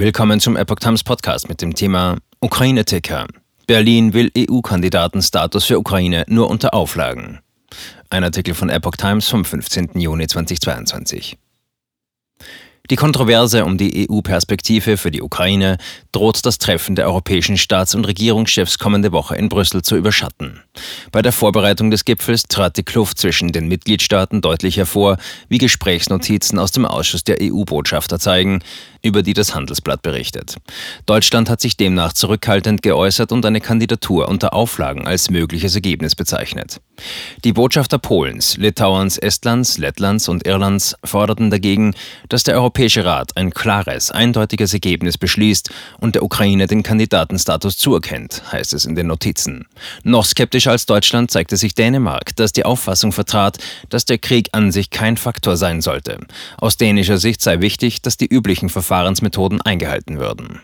Willkommen zum Epoch Times Podcast mit dem Thema Ukraine-Ticker. Berlin will EU-Kandidatenstatus für Ukraine nur unter Auflagen. Ein Artikel von Epoch Times vom 15. Juni 2022. Die Kontroverse um die EU-Perspektive für die Ukraine droht das Treffen der europäischen Staats- und Regierungschefs kommende Woche in Brüssel zu überschatten. Bei der Vorbereitung des Gipfels trat die Kluft zwischen den Mitgliedstaaten deutlich hervor, wie Gesprächsnotizen aus dem Ausschuss der EU-Botschafter zeigen, über die das Handelsblatt berichtet. Deutschland hat sich demnach zurückhaltend geäußert und eine Kandidatur unter Auflagen als mögliches Ergebnis bezeichnet. Die Botschafter Polens, Litauens, Estlands, Lettlands und Irlands forderten dagegen, dass der Europäische Rat ein klares, eindeutiges Ergebnis beschließt und der Ukraine den Kandidatenstatus zuerkennt, heißt es in den Notizen. Noch skeptischer als Deutschland zeigte sich Dänemark, das die Auffassung vertrat, dass der Krieg an sich kein Faktor sein sollte. Aus dänischer Sicht sei wichtig, dass die üblichen Verfahrensmethoden eingehalten würden.